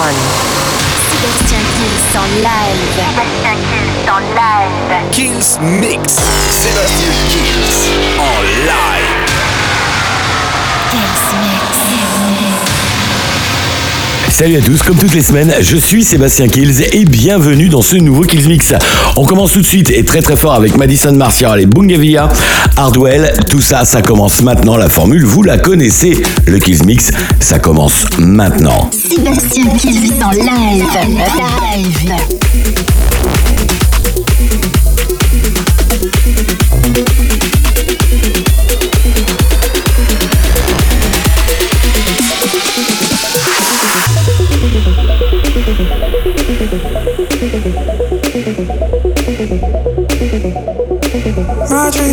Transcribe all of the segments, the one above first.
one. Sébastien Kills en live. Sébastien Kills en live. Kills Mix. Sébastien Kills en live. Kills Mix. Salut à tous, comme toutes les semaines, je suis Sébastien Kills et bienvenue dans ce nouveau Kills Mix. On commence tout de suite et très très fort avec Madison Martial et Bungavia, Hardwell, tout ça, ça commence maintenant, la formule, vous la connaissez, le Kills Mix, ça commence maintenant. Sébastien Kills en live. Live.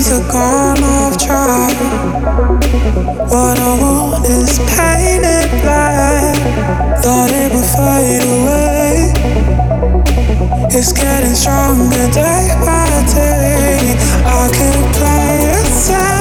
Dreams are gone off track. What I want is painted black. Thought it would fade away. It's getting stronger day by day. I could play it safe,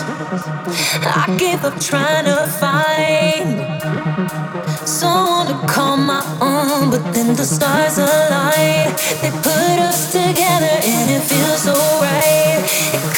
I give up trying to find someone to call my own, but then the stars align. They put us together and it feels so right. It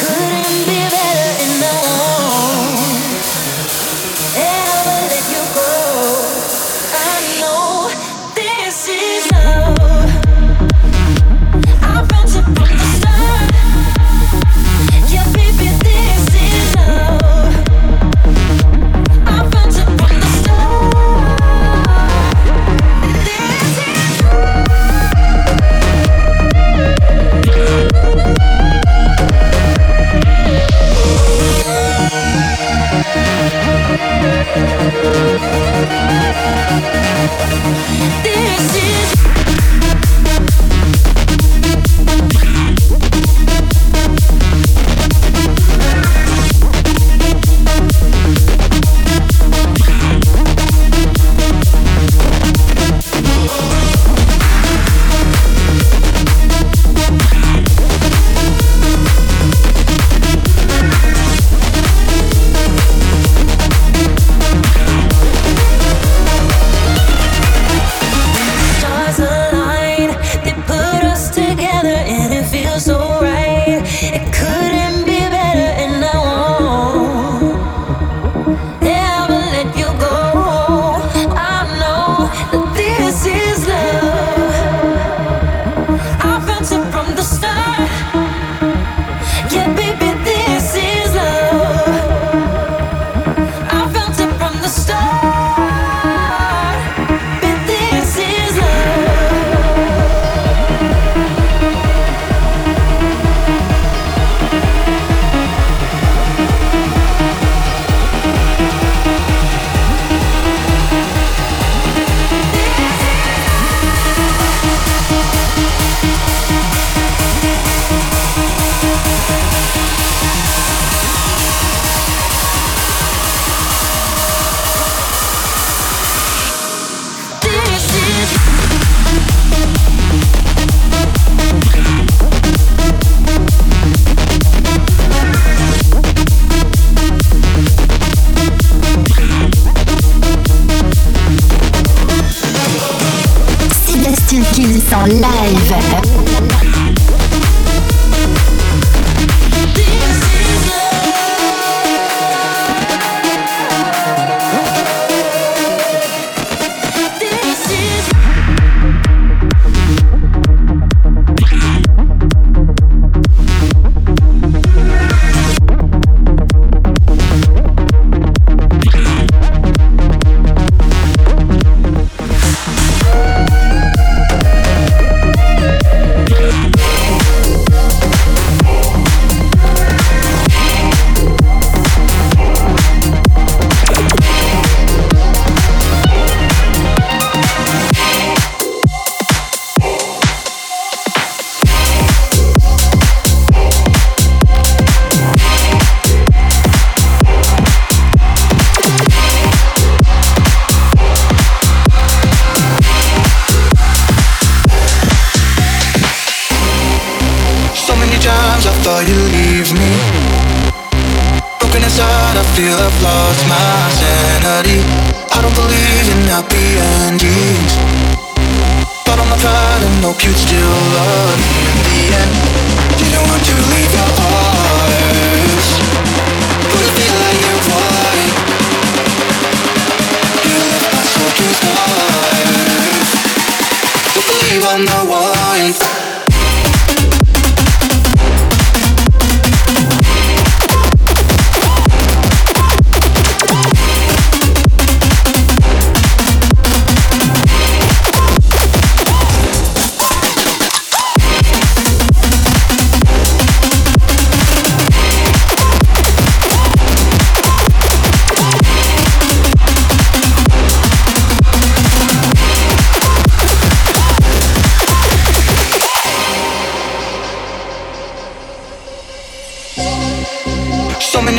I feel I've lost my sanity. I don't believe in happy endings. But on my pride and hope you'd still love me in the end. Didn't want to leave your arms. But I feel like you would. You left my soul to stars. Don't believe I'm the one.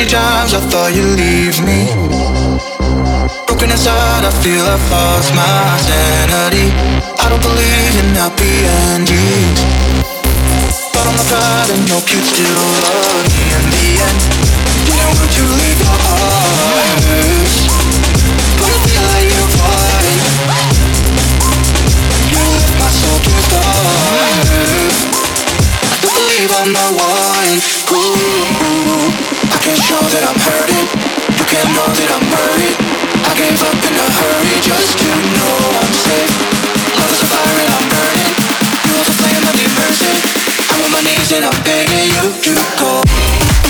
Times I thought you'd leave me. Broken inside, I feel I've lost my sanity. I don't believe in happy endings. But on I'm not proud and you still love me in the end. Didn't want to leave your arms, but I feel like you're fine. You left my soul to starve. I don't believe I'm the one. Ooh, I can show that I'm hurting. You can know that I'm worried. I gave up in a hurry just to know I'm safe. Love is a fire and I'm burning. You are the flame of the mercy. I'm on my knees and I'm begging you to go.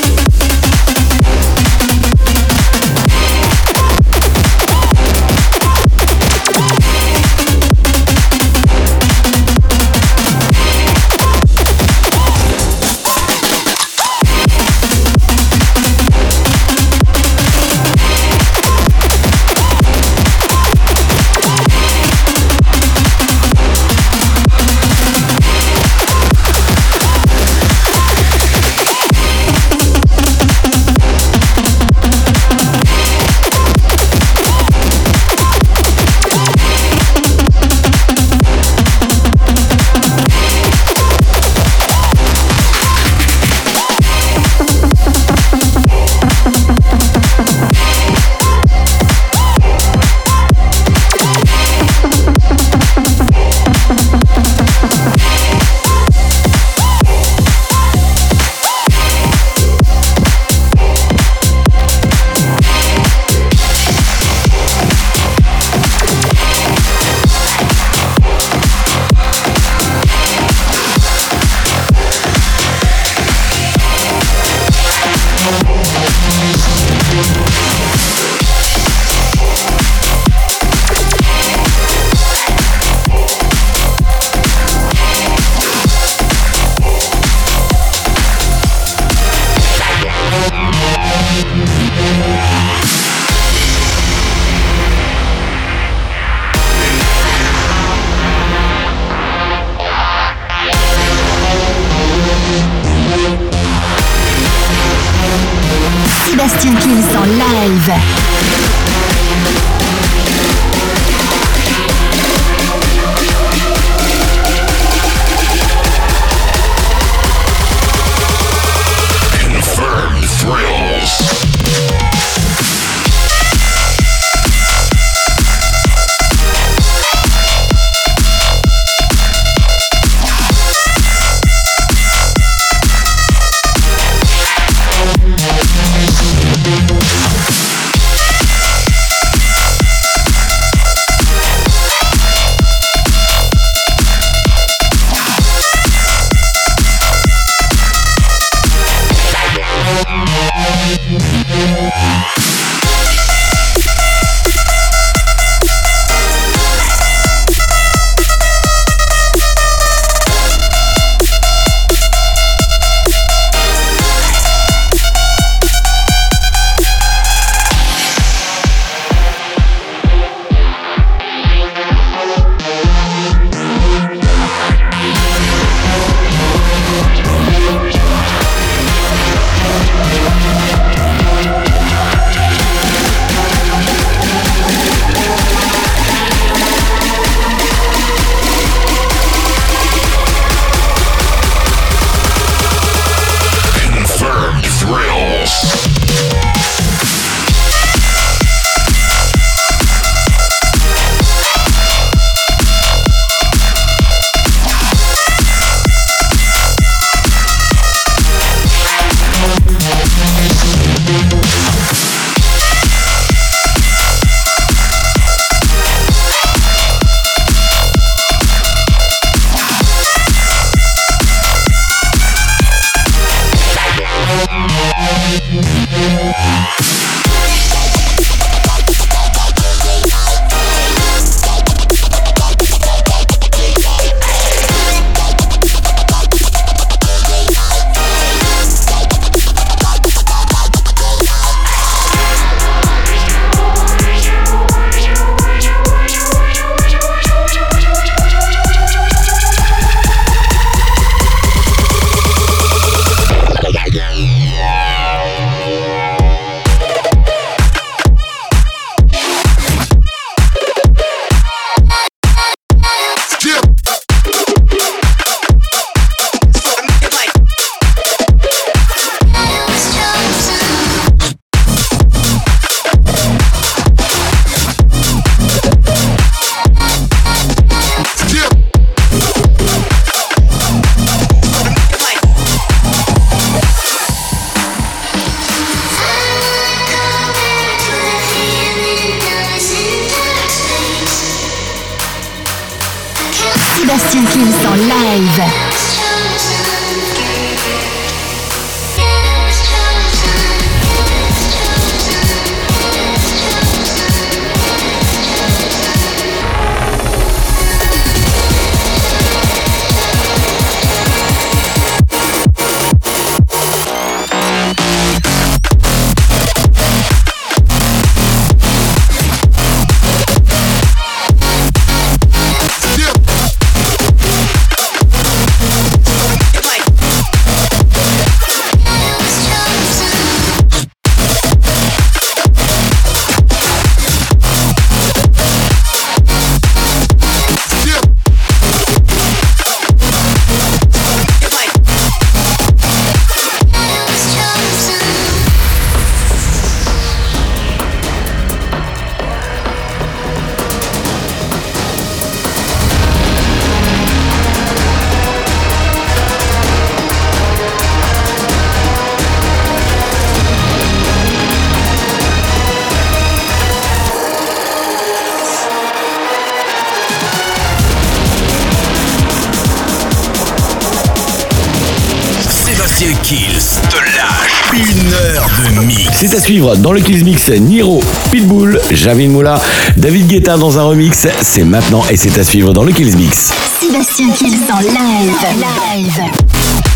C'est à suivre dans le Kills Mix Niro, Pitbull, Javin Moula, David Guetta dans un remix. C'est maintenant et c'est à suivre dans le Kills Mix. Sébastien Kills en live. live.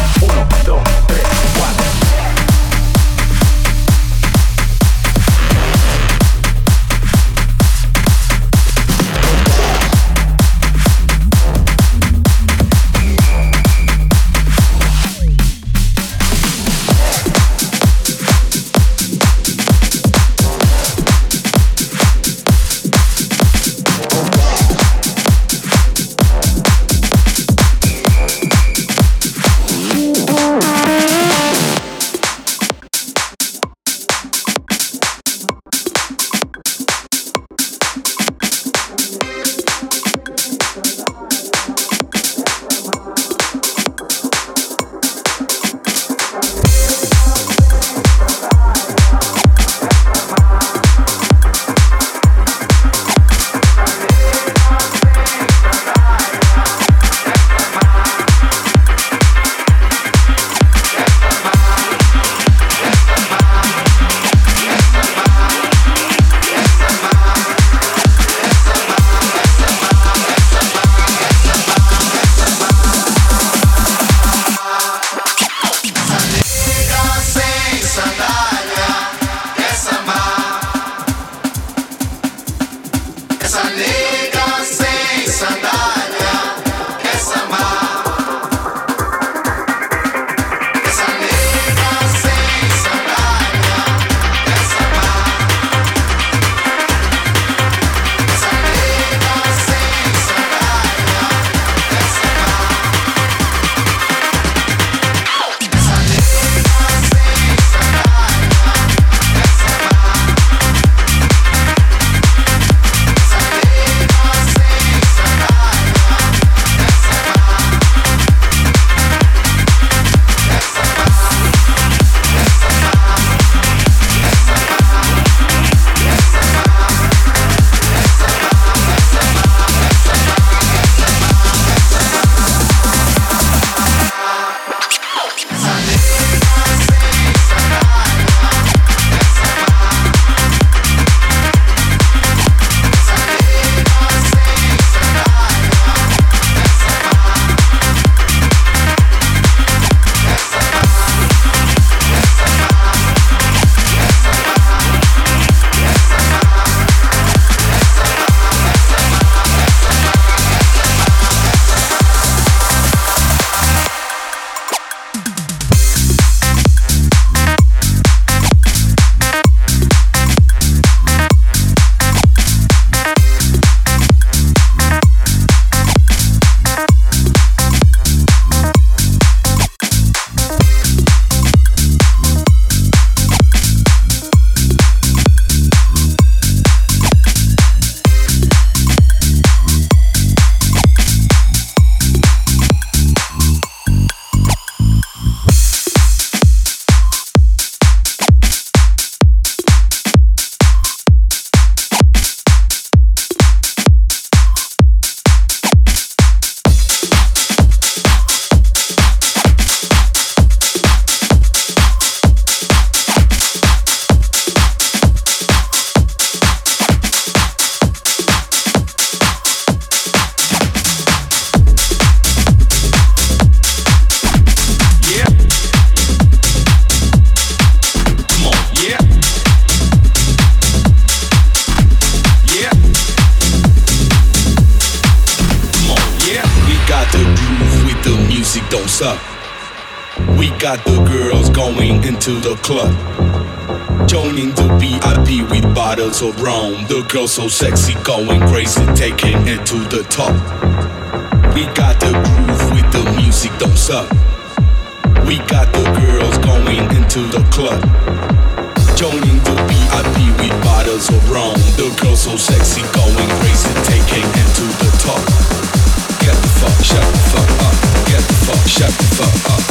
Got the girls going into the club. Joining the VIP with bottles of rum. The girl so sexy, going crazy, taking it to the top. We got the groove with the music, don't suck. We got the girls going into the club. Joining the VIP with bottles of rum. The girl so sexy, going crazy, taking it to the top. Get the fuck, shut the fuck up. Get the fuck, shut the fuck up.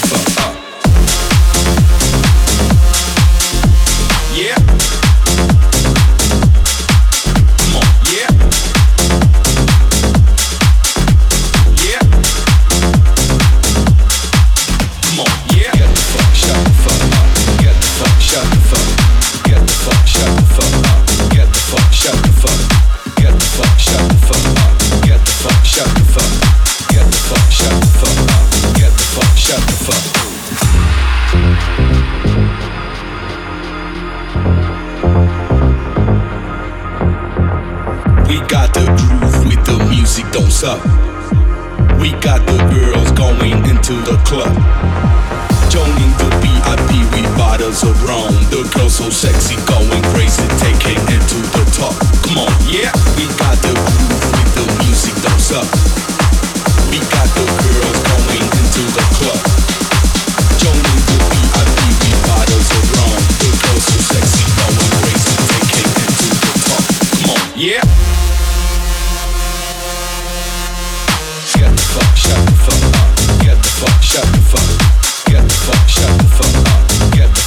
into the club. Joining the VIP with bottles of rum. The girls so sexy, going crazy, taking it to the top. Come on, yeah. We got the groove with the music, don't suck. We got the girls going into the club. Joining the VIP with bottles of rum. The girls so sexy, going crazy, taking it to the top. Come on, yeah.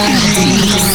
my dreams.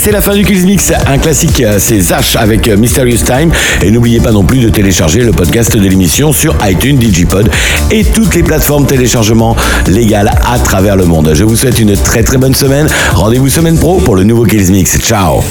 c'est la fin du Kills Mix. Un classique, c'est Zach avec Mysterious Time. Et n'oubliez pas non plus de télécharger le podcast de l'émission sur iTunes, Digipod et toutes les plateformes téléchargement légales à travers le monde. Je vous souhaite une très très bonne semaine. Rendez-vous semaine pro pour le nouveau Kills Mix. Ciao.